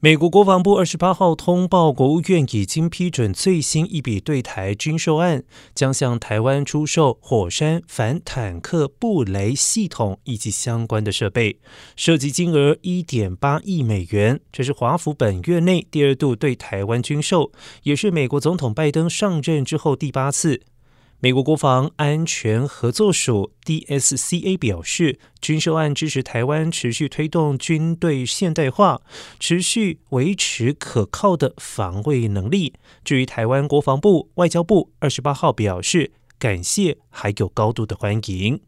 美国国防部二十八号通报，国务院已经批准最新一笔对台军售案，将向台湾出售火山反坦克布雷系统以及相关的设备，涉及金额一点八亿美元。这是华府本月内第二度对台湾军售，也是美国总统拜登上任之后第八次。美国国防安全合作署 （DSCA） 表示，军售案支持台湾持续推动军队现代化，持续维持可靠的防卫能力。至于台湾国防部、外交部，二十八号表示感谢，还有高度的欢迎。